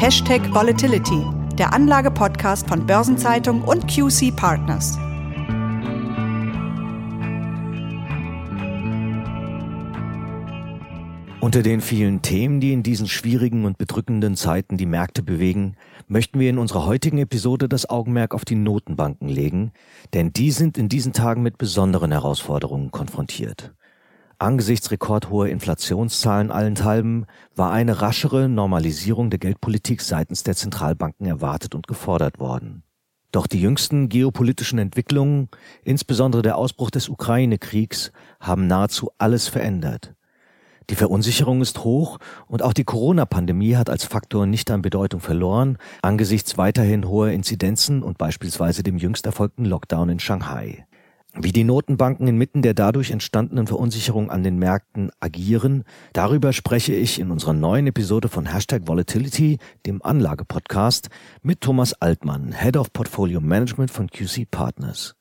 Hashtag Volatility, der Anlage-Podcast von Börsenzeitung und QC Partners. Unter den vielen Themen, die in diesen schwierigen und bedrückenden Zeiten die Märkte bewegen, möchten wir in unserer heutigen Episode das Augenmerk auf die Notenbanken legen, denn die sind in diesen Tagen mit besonderen Herausforderungen konfrontiert. Angesichts rekordhoher Inflationszahlen allenthalben war eine raschere Normalisierung der Geldpolitik seitens der Zentralbanken erwartet und gefordert worden. Doch die jüngsten geopolitischen Entwicklungen, insbesondere der Ausbruch des Ukraine-Kriegs, haben nahezu alles verändert. Die Verunsicherung ist hoch und auch die Corona-Pandemie hat als Faktor nicht an Bedeutung verloren, angesichts weiterhin hoher Inzidenzen und beispielsweise dem jüngst erfolgten Lockdown in Shanghai. Wie die Notenbanken inmitten der dadurch entstandenen Verunsicherung an den Märkten agieren, darüber spreche ich in unserer neuen Episode von Hashtag Volatility, dem Anlagepodcast, mit Thomas Altmann, Head of Portfolio Management von QC Partners.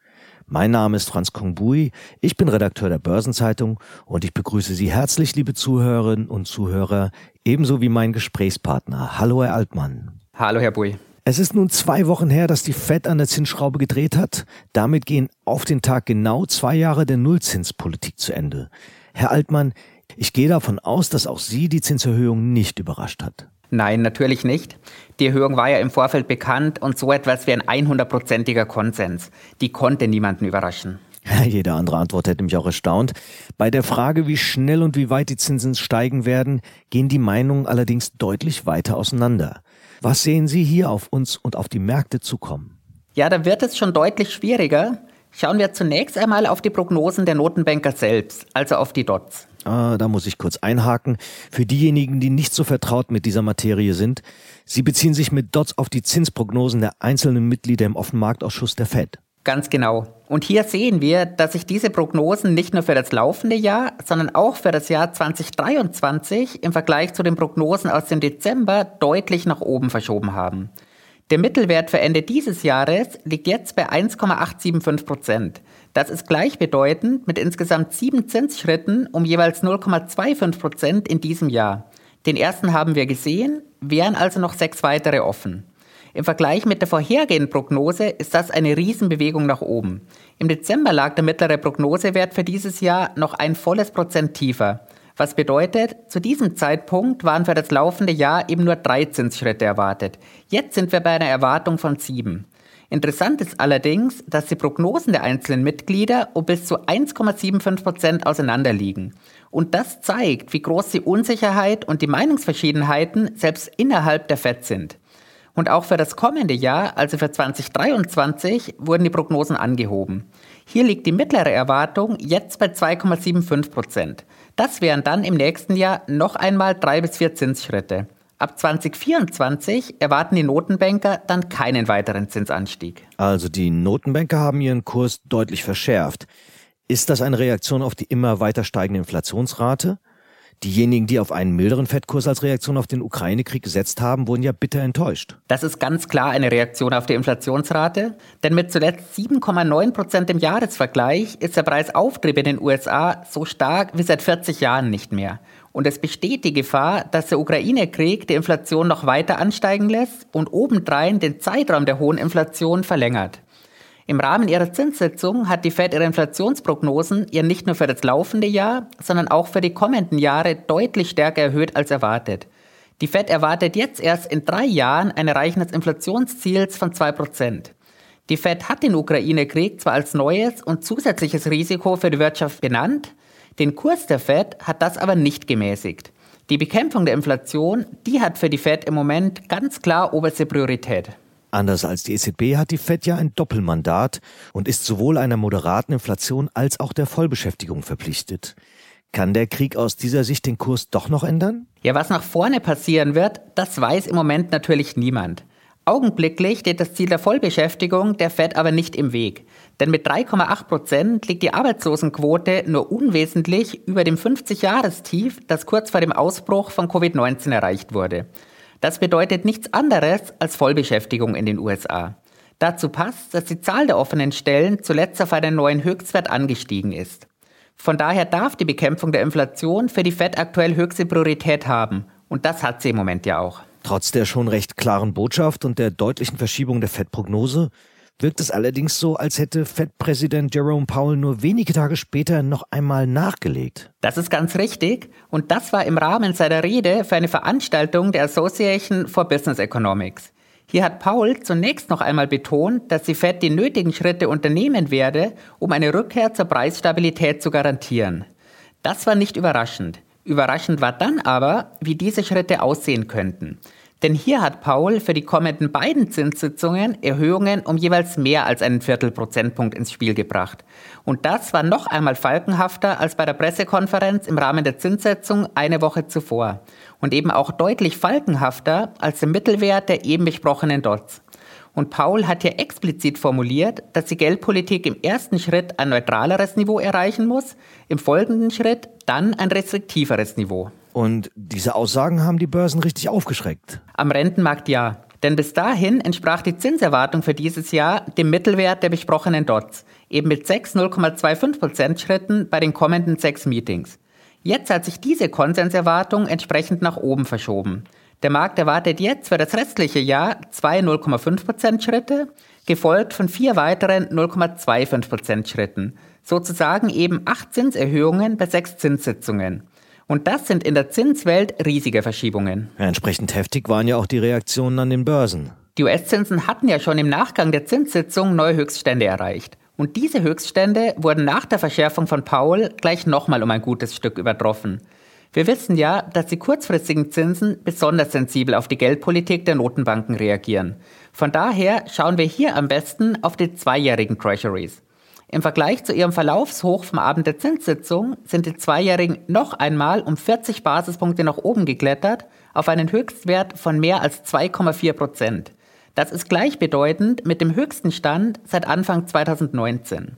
Mein Name ist Franz Kongbui, ich bin Redakteur der Börsenzeitung und ich begrüße Sie herzlich, liebe Zuhörerinnen und Zuhörer, ebenso wie mein Gesprächspartner. Hallo, Herr Altmann. Hallo, Herr Bui. Es ist nun zwei Wochen her, dass die Fed an der Zinsschraube gedreht hat. Damit gehen auf den Tag genau zwei Jahre der Nullzinspolitik zu Ende. Herr Altmann, ich gehe davon aus, dass auch Sie die Zinserhöhung nicht überrascht hat. Nein, natürlich nicht. Die Erhöhung war ja im Vorfeld bekannt und so etwas wie ein 100-prozentiger Konsens. Die konnte niemanden überraschen. Jede andere Antwort hätte mich auch erstaunt. Bei der Frage, wie schnell und wie weit die Zinsen steigen werden, gehen die Meinungen allerdings deutlich weiter auseinander. Was sehen Sie hier auf uns und auf die Märkte zukommen? Ja, da wird es schon deutlich schwieriger. Schauen wir zunächst einmal auf die Prognosen der Notenbanker selbst, also auf die DOTS. Ah, da muss ich kurz einhaken. Für diejenigen, die nicht so vertraut mit dieser Materie sind, Sie beziehen sich mit DOTS auf die Zinsprognosen der einzelnen Mitglieder im Offenmarktausschuss der Fed. Ganz genau. Und hier sehen wir, dass sich diese Prognosen nicht nur für das laufende Jahr, sondern auch für das Jahr 2023 im Vergleich zu den Prognosen aus dem Dezember deutlich nach oben verschoben haben. Der Mittelwert für Ende dieses Jahres liegt jetzt bei 1,875 Prozent. Das ist gleichbedeutend mit insgesamt sieben Zinsschritten um jeweils 0,25 Prozent in diesem Jahr. Den ersten haben wir gesehen, wären also noch sechs weitere offen. Im Vergleich mit der vorhergehenden Prognose ist das eine Riesenbewegung nach oben. Im Dezember lag der mittlere Prognosewert für dieses Jahr noch ein volles Prozent tiefer. Was bedeutet, zu diesem Zeitpunkt waren für das laufende Jahr eben nur drei Zinsschritte erwartet. Jetzt sind wir bei einer Erwartung von sieben. Interessant ist allerdings, dass die Prognosen der einzelnen Mitglieder um bis zu 1,75 Prozent auseinanderliegen. Und das zeigt, wie groß die Unsicherheit und die Meinungsverschiedenheiten selbst innerhalb der FED sind. Und auch für das kommende Jahr, also für 2023, wurden die Prognosen angehoben. Hier liegt die mittlere Erwartung jetzt bei 2,75 Prozent. Das wären dann im nächsten Jahr noch einmal drei bis vier Zinsschritte. Ab 2024 erwarten die Notenbanker dann keinen weiteren Zinsanstieg. Also die Notenbanker haben ihren Kurs deutlich verschärft. Ist das eine Reaktion auf die immer weiter steigende Inflationsrate? Diejenigen, die auf einen milderen Fettkurs als Reaktion auf den Ukraine-Krieg gesetzt haben, wurden ja bitter enttäuscht. Das ist ganz klar eine Reaktion auf die Inflationsrate, denn mit zuletzt 7,9 Prozent im Jahresvergleich ist der Preisauftrieb in den USA so stark wie seit 40 Jahren nicht mehr. Und es besteht die Gefahr, dass der Ukraine-Krieg die Inflation noch weiter ansteigen lässt und obendrein den Zeitraum der hohen Inflation verlängert. Im Rahmen ihrer Zinssitzung hat die Fed ihre Inflationsprognosen ja nicht nur für das laufende Jahr, sondern auch für die kommenden Jahre deutlich stärker erhöht als erwartet. Die Fed erwartet jetzt erst in drei Jahren ein Erreichen des Inflationsziels von 2%. Die Fed hat den Ukraine-Krieg zwar als neues und zusätzliches Risiko für die Wirtschaft benannt, den Kurs der Fed hat das aber nicht gemäßigt. Die Bekämpfung der Inflation, die hat für die Fed im Moment ganz klar oberste Priorität. Anders als die EZB hat die Fed ja ein Doppelmandat und ist sowohl einer moderaten Inflation als auch der Vollbeschäftigung verpflichtet. Kann der Krieg aus dieser Sicht den Kurs doch noch ändern? Ja, was nach vorne passieren wird, das weiß im Moment natürlich niemand. Augenblicklich steht das Ziel der Vollbeschäftigung der Fed aber nicht im Weg. Denn mit 3,8 Prozent liegt die Arbeitslosenquote nur unwesentlich über dem 50-Jahrestief, das kurz vor dem Ausbruch von Covid-19 erreicht wurde. Das bedeutet nichts anderes als Vollbeschäftigung in den USA. Dazu passt, dass die Zahl der offenen Stellen zuletzt auf einen neuen Höchstwert angestiegen ist. Von daher darf die Bekämpfung der Inflation für die Fed aktuell höchste Priorität haben. Und das hat sie im Moment ja auch. Trotz der schon recht klaren Botschaft und der deutlichen Verschiebung der Fed-Prognose wirkt es allerdings so, als hätte Fed-Präsident Jerome Powell nur wenige Tage später noch einmal nachgelegt. Das ist ganz richtig und das war im Rahmen seiner Rede für eine Veranstaltung der Association for Business Economics. Hier hat Paul zunächst noch einmal betont, dass die Fed die nötigen Schritte unternehmen werde, um eine Rückkehr zur Preisstabilität zu garantieren. Das war nicht überraschend. Überraschend war dann aber, wie diese Schritte aussehen könnten. Denn hier hat Paul für die kommenden beiden Zinssitzungen Erhöhungen um jeweils mehr als einen Viertelprozentpunkt ins Spiel gebracht. Und das war noch einmal falkenhafter als bei der Pressekonferenz im Rahmen der Zinssetzung eine Woche zuvor. Und eben auch deutlich falkenhafter als der Mittelwert der eben besprochenen Dots. Und Paul hat hier explizit formuliert, dass die Geldpolitik im ersten Schritt ein neutraleres Niveau erreichen muss, im folgenden Schritt dann ein restriktiveres Niveau. Und diese Aussagen haben die Börsen richtig aufgeschreckt. Am Rentenmarkt ja. Denn bis dahin entsprach die Zinserwartung für dieses Jahr dem Mittelwert der besprochenen Dots, eben mit 6 0,25% Schritten bei den kommenden sechs Meetings. Jetzt hat sich diese Konsenserwartung entsprechend nach oben verschoben. Der Markt erwartet jetzt für das restliche Jahr zwei 0,5% Schritte, gefolgt von vier weiteren 0,25% Schritten. Sozusagen eben acht Zinserhöhungen bei sechs Zinssitzungen. Und das sind in der Zinswelt riesige Verschiebungen. Ja, entsprechend heftig waren ja auch die Reaktionen an den Börsen. Die US-Zinsen hatten ja schon im Nachgang der Zinssitzung neue Höchststände erreicht. Und diese Höchststände wurden nach der Verschärfung von Paul gleich nochmal um ein gutes Stück übertroffen. Wir wissen ja, dass die kurzfristigen Zinsen besonders sensibel auf die Geldpolitik der Notenbanken reagieren. Von daher schauen wir hier am besten auf die zweijährigen Treasuries. Im Vergleich zu ihrem Verlaufshoch vom Abend der Zinssitzung sind die Zweijährigen noch einmal um 40 Basispunkte nach oben geklettert auf einen Höchstwert von mehr als 2,4 Prozent. Das ist gleichbedeutend mit dem höchsten Stand seit Anfang 2019.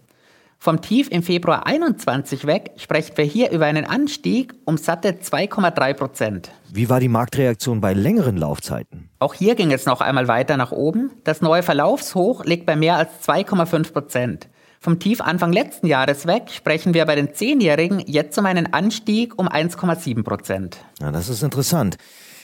Vom Tief im Februar 21 weg sprechen wir hier über einen Anstieg um satte 2,3 Prozent. Wie war die Marktreaktion bei längeren Laufzeiten? Auch hier ging es noch einmal weiter nach oben. Das neue Verlaufshoch liegt bei mehr als 2,5 Prozent. Vom Tief Anfang letzten Jahres weg sprechen wir bei den Zehnjährigen jetzt um einen Anstieg um 1,7 Prozent. Ja, das ist interessant.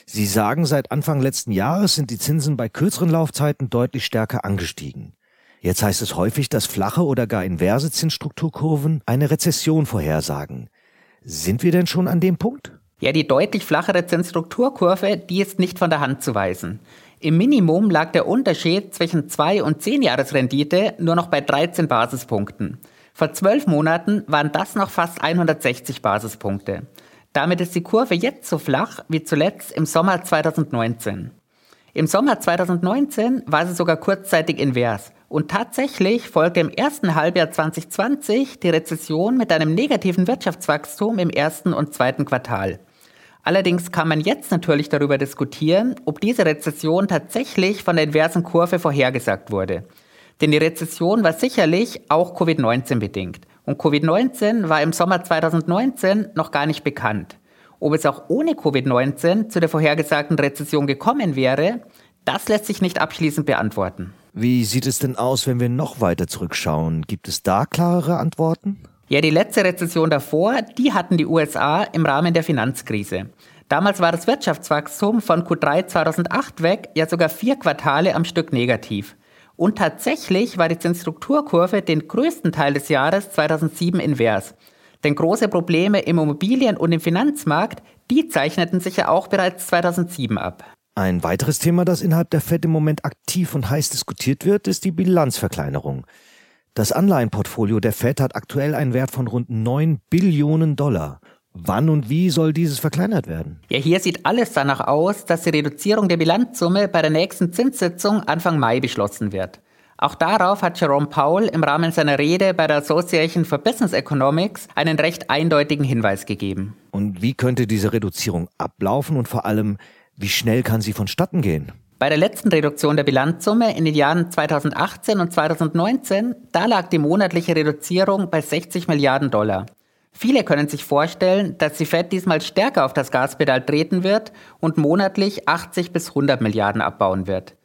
Sie sagen, seit Anfang letzten Jahres sind die Zinsen bei kürzeren Laufzeiten deutlich stärker angestiegen. Jetzt heißt es häufig, dass flache oder gar inverse Zinsstrukturkurven eine Rezession vorhersagen. Sind wir denn schon an dem Punkt? Ja, die deutlich flachere Zinsstrukturkurve, die ist nicht von der Hand zu weisen. Im Minimum lag der Unterschied zwischen 2 und 10 Jahresrendite nur noch bei 13 Basispunkten. Vor zwölf Monaten waren das noch fast 160 Basispunkte. Damit ist die Kurve jetzt so flach wie zuletzt im Sommer 2019. Im Sommer 2019 war sie sogar kurzzeitig invers und tatsächlich folgte im ersten Halbjahr 2020 die Rezession mit einem negativen Wirtschaftswachstum im ersten und zweiten Quartal. Allerdings kann man jetzt natürlich darüber diskutieren, ob diese Rezession tatsächlich von der inversen Kurve vorhergesagt wurde. Denn die Rezession war sicherlich auch Covid-19 bedingt. Und Covid-19 war im Sommer 2019 noch gar nicht bekannt. Ob es auch ohne Covid-19 zu der vorhergesagten Rezession gekommen wäre, das lässt sich nicht abschließend beantworten. Wie sieht es denn aus, wenn wir noch weiter zurückschauen? Gibt es da klarere Antworten? Ja, die letzte Rezession davor, die hatten die USA im Rahmen der Finanzkrise. Damals war das Wirtschaftswachstum von Q3 2008 weg ja sogar vier Quartale am Stück negativ. Und tatsächlich war die Zinsstrukturkurve den größten Teil des Jahres 2007 invers. Denn große Probleme im Immobilien- und im Finanzmarkt, die zeichneten sich ja auch bereits 2007 ab. Ein weiteres Thema, das innerhalb der Fed im Moment aktiv und heiß diskutiert wird, ist die Bilanzverkleinerung. Das Anleihenportfolio der Fed hat aktuell einen Wert von rund 9 Billionen Dollar. Wann und wie soll dieses verkleinert werden? Ja, hier sieht alles danach aus, dass die Reduzierung der Bilanzsumme bei der nächsten Zinssitzung Anfang Mai beschlossen wird. Auch darauf hat Jerome Powell im Rahmen seiner Rede bei der Association for Business Economics einen recht eindeutigen Hinweis gegeben. Und wie könnte diese Reduzierung ablaufen und vor allem, wie schnell kann sie vonstatten gehen? Bei der letzten Reduktion der Bilanzsumme in den Jahren 2018 und 2019, da lag die monatliche Reduzierung bei 60 Milliarden Dollar. Viele können sich vorstellen, dass die Fed diesmal stärker auf das Gaspedal treten wird und monatlich 80 bis 100 Milliarden abbauen wird.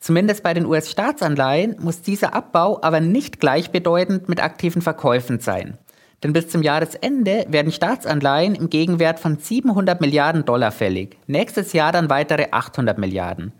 Zumindest bei den US-Staatsanleihen muss dieser Abbau aber nicht gleichbedeutend mit aktiven Verkäufen sein. Denn bis zum Jahresende werden Staatsanleihen im Gegenwert von 700 Milliarden Dollar fällig. Nächstes Jahr dann weitere 800 Milliarden.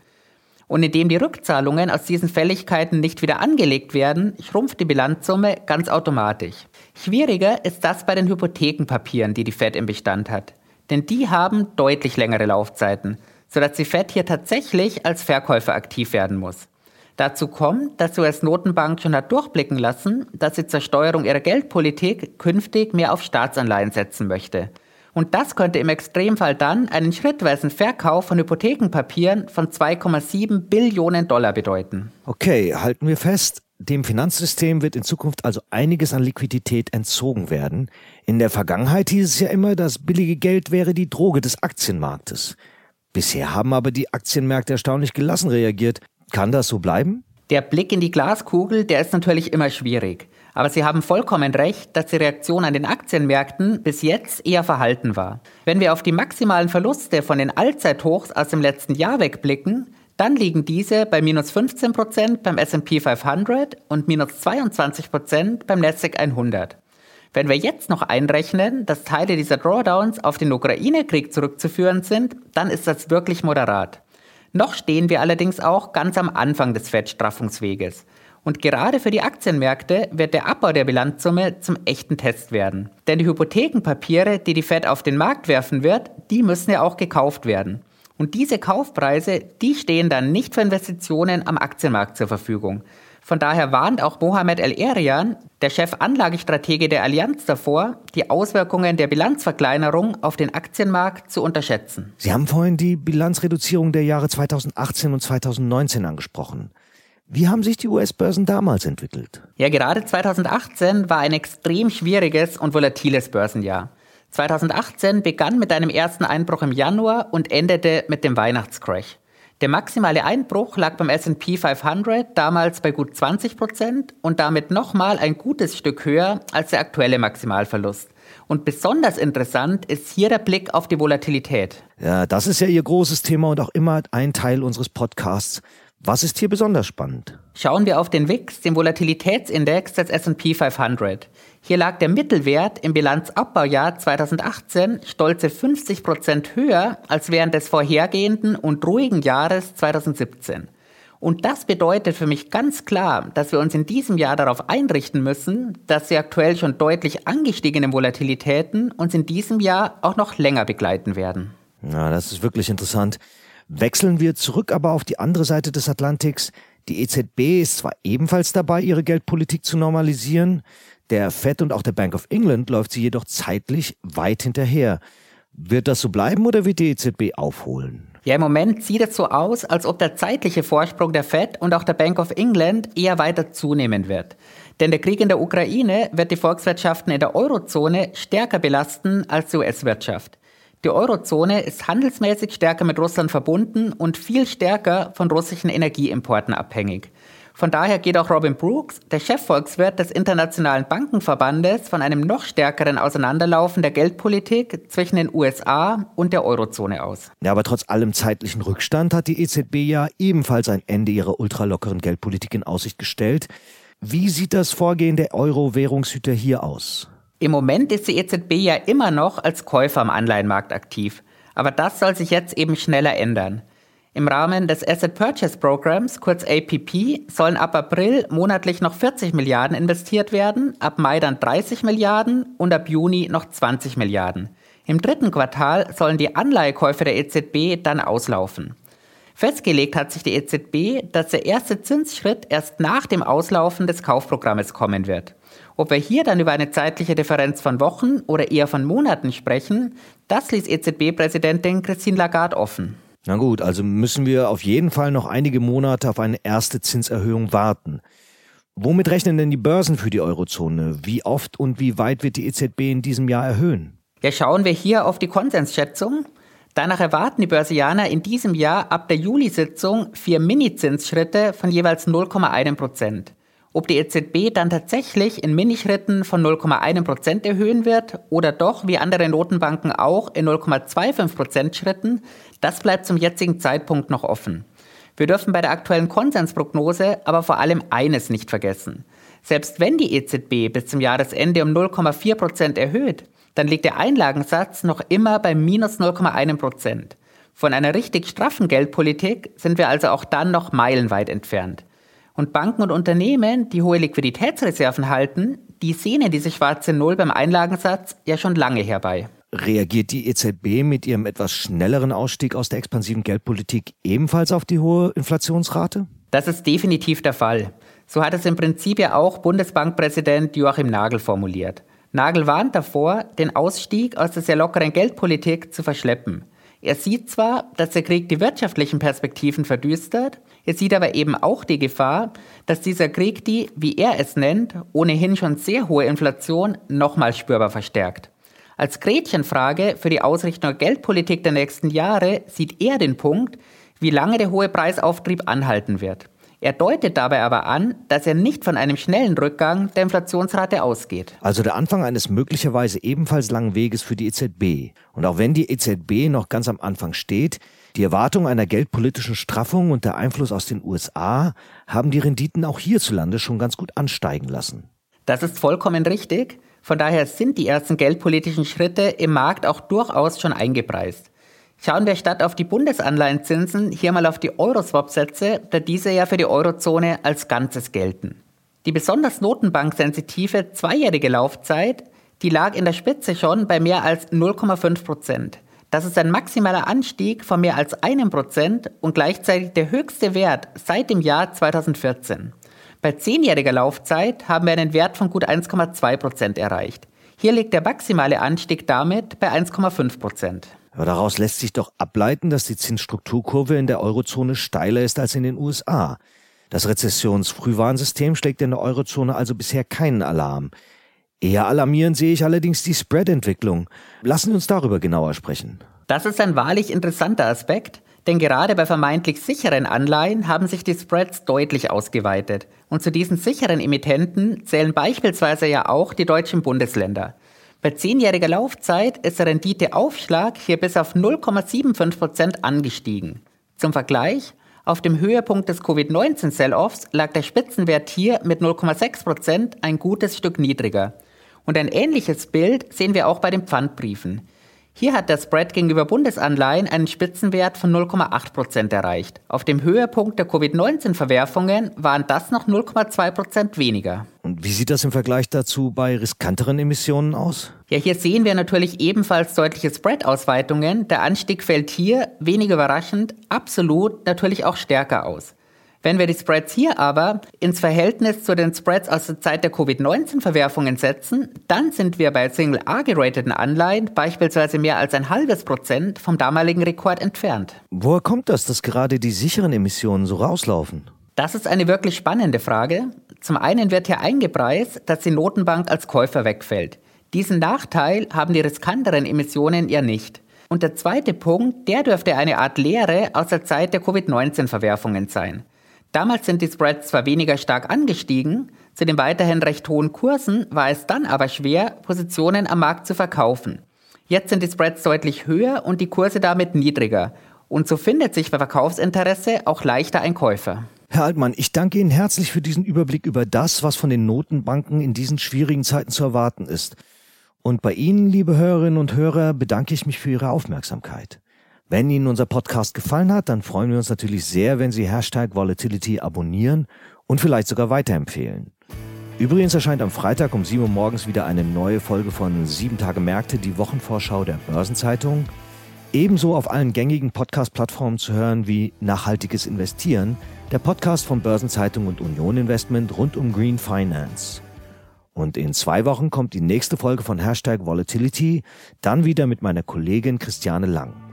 Und indem die Rückzahlungen aus diesen Fälligkeiten nicht wieder angelegt werden, schrumpft die Bilanzsumme ganz automatisch. Schwieriger ist das bei den Hypothekenpapieren, die die Fed im Bestand hat. Denn die haben deutlich längere Laufzeiten, sodass die Fed hier tatsächlich als Verkäufer aktiv werden muss. Dazu kommt, dass die US-Notenbank schon hat durchblicken lassen, dass sie zur Steuerung ihrer Geldpolitik künftig mehr auf Staatsanleihen setzen möchte. Und das könnte im Extremfall dann einen schrittweisen Verkauf von Hypothekenpapieren von 2,7 Billionen Dollar bedeuten. Okay, halten wir fest, dem Finanzsystem wird in Zukunft also einiges an Liquidität entzogen werden. In der Vergangenheit hieß es ja immer, das billige Geld wäre die Droge des Aktienmarktes. Bisher haben aber die Aktienmärkte erstaunlich gelassen reagiert. Kann das so bleiben? Der Blick in die Glaskugel, der ist natürlich immer schwierig. Aber Sie haben vollkommen recht, dass die Reaktion an den Aktienmärkten bis jetzt eher verhalten war. Wenn wir auf die maximalen Verluste von den Allzeithochs aus dem letzten Jahr wegblicken, dann liegen diese bei minus 15% beim S&P 500 und minus 22% beim Nasdaq 100. Wenn wir jetzt noch einrechnen, dass Teile dieser Drawdowns auf den Ukraine-Krieg zurückzuführen sind, dann ist das wirklich moderat. Noch stehen wir allerdings auch ganz am Anfang des Fettstraffungsweges. Und gerade für die Aktienmärkte wird der Abbau der Bilanzsumme zum echten Test werden. Denn die Hypothekenpapiere, die die Fed auf den Markt werfen wird, die müssen ja auch gekauft werden. Und diese Kaufpreise, die stehen dann nicht für Investitionen am Aktienmarkt zur Verfügung. Von daher warnt auch Mohamed El-Erian, der Chef-Anlagestratege der Allianz davor, die Auswirkungen der Bilanzverkleinerung auf den Aktienmarkt zu unterschätzen. Sie haben vorhin die Bilanzreduzierung der Jahre 2018 und 2019 angesprochen. Wie haben sich die US-Börsen damals entwickelt? Ja, gerade 2018 war ein extrem schwieriges und volatiles Börsenjahr. 2018 begann mit einem ersten Einbruch im Januar und endete mit dem Weihnachtscrash. Der maximale Einbruch lag beim S&P 500 damals bei gut 20 Prozent und damit nochmal ein gutes Stück höher als der aktuelle Maximalverlust. Und besonders interessant ist hier der Blick auf die Volatilität. Ja, das ist ja Ihr großes Thema und auch immer ein Teil unseres Podcasts. Was ist hier besonders spannend? Schauen wir auf den WIX, den Volatilitätsindex des S&P 500. Hier lag der Mittelwert im Bilanzabbaujahr 2018 stolze 50 Prozent höher als während des vorhergehenden und ruhigen Jahres 2017. Und das bedeutet für mich ganz klar, dass wir uns in diesem Jahr darauf einrichten müssen, dass die aktuell schon deutlich angestiegenen Volatilitäten uns in diesem Jahr auch noch länger begleiten werden. Ja, das ist wirklich interessant. Wechseln wir zurück aber auf die andere Seite des Atlantiks. Die EZB ist zwar ebenfalls dabei, ihre Geldpolitik zu normalisieren, der Fed und auch der Bank of England läuft sie jedoch zeitlich weit hinterher. Wird das so bleiben oder wird die EZB aufholen? Ja, im Moment sieht es so aus, als ob der zeitliche Vorsprung der Fed und auch der Bank of England eher weiter zunehmen wird. Denn der Krieg in der Ukraine wird die Volkswirtschaften in der Eurozone stärker belasten als die US-Wirtschaft. Die Eurozone ist handelsmäßig stärker mit Russland verbunden und viel stärker von russischen Energieimporten abhängig. Von daher geht auch Robin Brooks, der Chefvolkswirt des Internationalen Bankenverbandes, von einem noch stärkeren Auseinanderlaufen der Geldpolitik zwischen den USA und der Eurozone aus. Ja, aber trotz allem zeitlichen Rückstand hat die EZB ja ebenfalls ein Ende ihrer ultralockeren Geldpolitik in Aussicht gestellt. Wie sieht das Vorgehen der Euro-Währungshüter hier aus? Im Moment ist die EZB ja immer noch als Käufer am Anleihenmarkt aktiv. Aber das soll sich jetzt eben schneller ändern. Im Rahmen des Asset Purchase Programs, kurz APP, sollen ab April monatlich noch 40 Milliarden investiert werden, ab Mai dann 30 Milliarden und ab Juni noch 20 Milliarden. Im dritten Quartal sollen die Anleihekäufe der EZB dann auslaufen. Festgelegt hat sich die EZB, dass der erste Zinsschritt erst nach dem Auslaufen des Kaufprogrammes kommen wird. Ob wir hier dann über eine zeitliche Differenz von Wochen oder eher von Monaten sprechen, das ließ EZB-Präsidentin Christine Lagarde offen. Na gut, also müssen wir auf jeden Fall noch einige Monate auf eine erste Zinserhöhung warten. Womit rechnen denn die Börsen für die Eurozone? Wie oft und wie weit wird die EZB in diesem Jahr erhöhen? Ja, schauen wir hier auf die Konsensschätzung. Danach erwarten die Börsianer in diesem Jahr ab der Juli-Sitzung vier Mini-Zinsschritte von jeweils 0,1 Prozent. Ob die EZB dann tatsächlich in Minischritten von 0,1 Prozent erhöhen wird oder doch wie andere Notenbanken auch in 0,25 Prozent Schritten, das bleibt zum jetzigen Zeitpunkt noch offen. Wir dürfen bei der aktuellen Konsensprognose aber vor allem eines nicht vergessen. Selbst wenn die EZB bis zum Jahresende um 0,4 Prozent erhöht, dann liegt der Einlagensatz noch immer bei minus 0,1 Prozent. Von einer richtig straffen Geldpolitik sind wir also auch dann noch meilenweit entfernt. Und Banken und Unternehmen, die hohe Liquiditätsreserven halten, die sehen in diese schwarze Null beim Einlagensatz ja schon lange herbei. Reagiert die EZB mit ihrem etwas schnelleren Ausstieg aus der expansiven Geldpolitik ebenfalls auf die hohe Inflationsrate? Das ist definitiv der Fall. So hat es im Prinzip ja auch Bundesbankpräsident Joachim Nagel formuliert. Nagel warnt davor, den Ausstieg aus der sehr lockeren Geldpolitik zu verschleppen. Er sieht zwar, dass der Krieg die wirtschaftlichen Perspektiven verdüstert, er sieht aber eben auch die Gefahr, dass dieser Krieg die, wie er es nennt, ohnehin schon sehr hohe Inflation nochmal spürbar verstärkt. Als Gretchenfrage für die Ausrichtung der Geldpolitik der nächsten Jahre sieht er den Punkt, wie lange der hohe Preisauftrieb anhalten wird. Er deutet dabei aber an, dass er nicht von einem schnellen Rückgang der Inflationsrate ausgeht. Also der Anfang eines möglicherweise ebenfalls langen Weges für die EZB. Und auch wenn die EZB noch ganz am Anfang steht, die Erwartung einer geldpolitischen Straffung und der Einfluss aus den USA haben die Renditen auch hierzulande schon ganz gut ansteigen lassen. Das ist vollkommen richtig. Von daher sind die ersten geldpolitischen Schritte im Markt auch durchaus schon eingepreist. Schauen wir statt auf die Bundesanleihenzinsen hier mal auf die Euroswap-Sätze, da diese ja für die Eurozone als Ganzes gelten. Die besonders notenbanksensitive zweijährige Laufzeit, die lag in der Spitze schon bei mehr als 0,5 Prozent. Das ist ein maximaler Anstieg von mehr als einem Prozent und gleichzeitig der höchste Wert seit dem Jahr 2014. Bei zehnjähriger Laufzeit haben wir einen Wert von gut 1,2 Prozent erreicht. Hier liegt der maximale Anstieg damit bei 1,5 Prozent. Aber daraus lässt sich doch ableiten, dass die Zinsstrukturkurve in der Eurozone steiler ist als in den USA. Das Rezessionsfrühwarnsystem schlägt in der Eurozone also bisher keinen Alarm. Eher alarmierend sehe ich allerdings die Spread-Entwicklung. Lassen Sie uns darüber genauer sprechen. Das ist ein wahrlich interessanter Aspekt, denn gerade bei vermeintlich sicheren Anleihen haben sich die Spreads deutlich ausgeweitet. Und zu diesen sicheren Emittenten zählen beispielsweise ja auch die deutschen Bundesländer. Bei zehnjähriger Laufzeit ist der Renditeaufschlag hier bis auf 0,75 Prozent angestiegen. Zum Vergleich, auf dem Höhepunkt des Covid-19-Sell-Offs lag der Spitzenwert hier mit 0,6 Prozent ein gutes Stück niedriger. Und ein ähnliches Bild sehen wir auch bei den Pfandbriefen. Hier hat der Spread gegenüber Bundesanleihen einen Spitzenwert von 0,8 Prozent erreicht. Auf dem Höhepunkt der Covid-19-Verwerfungen waren das noch 0,2 Prozent weniger. Und wie sieht das im Vergleich dazu bei riskanteren Emissionen aus? Ja, hier sehen wir natürlich ebenfalls deutliche Spread-Ausweitungen. Der Anstieg fällt hier, wenig überraschend, absolut natürlich auch stärker aus. Wenn wir die Spreads hier aber ins Verhältnis zu den Spreads aus der Zeit der Covid-19-Verwerfungen setzen, dann sind wir bei Single A-gerateten Anleihen beispielsweise mehr als ein halbes Prozent vom damaligen Rekord entfernt. Woher kommt das, dass gerade die sicheren Emissionen so rauslaufen? Das ist eine wirklich spannende Frage. Zum einen wird hier eingepreist, dass die Notenbank als Käufer wegfällt. Diesen Nachteil haben die riskanteren Emissionen ja nicht. Und der zweite Punkt, der dürfte eine Art Lehre aus der Zeit der Covid-19-Verwerfungen sein. Damals sind die Spreads zwar weniger stark angestiegen, zu den weiterhin recht hohen Kursen war es dann aber schwer, Positionen am Markt zu verkaufen. Jetzt sind die Spreads deutlich höher und die Kurse damit niedriger. Und so findet sich bei Verkaufsinteresse auch leichter ein Käufer. Herr Altmann, ich danke Ihnen herzlich für diesen Überblick über das, was von den Notenbanken in diesen schwierigen Zeiten zu erwarten ist. Und bei Ihnen, liebe Hörerinnen und Hörer, bedanke ich mich für Ihre Aufmerksamkeit. Wenn Ihnen unser Podcast gefallen hat, dann freuen wir uns natürlich sehr, wenn Sie Hashtag Volatility abonnieren und vielleicht sogar weiterempfehlen. Übrigens erscheint am Freitag um 7 Uhr morgens wieder eine neue Folge von 7 Tage Märkte, die Wochenvorschau der Börsenzeitung. Ebenso auf allen gängigen Podcast-Plattformen zu hören wie Nachhaltiges Investieren, der Podcast von Börsenzeitung und Union Investment rund um Green Finance. Und in zwei Wochen kommt die nächste Folge von Hashtag Volatility, dann wieder mit meiner Kollegin Christiane Lang.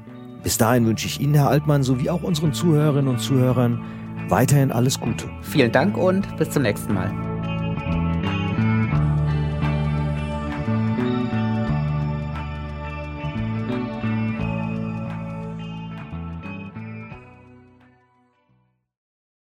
Bis dahin wünsche ich Ihnen, Herr Altmann, sowie auch unseren Zuhörerinnen und Zuhörern weiterhin alles Gute. Vielen Dank und bis zum nächsten Mal.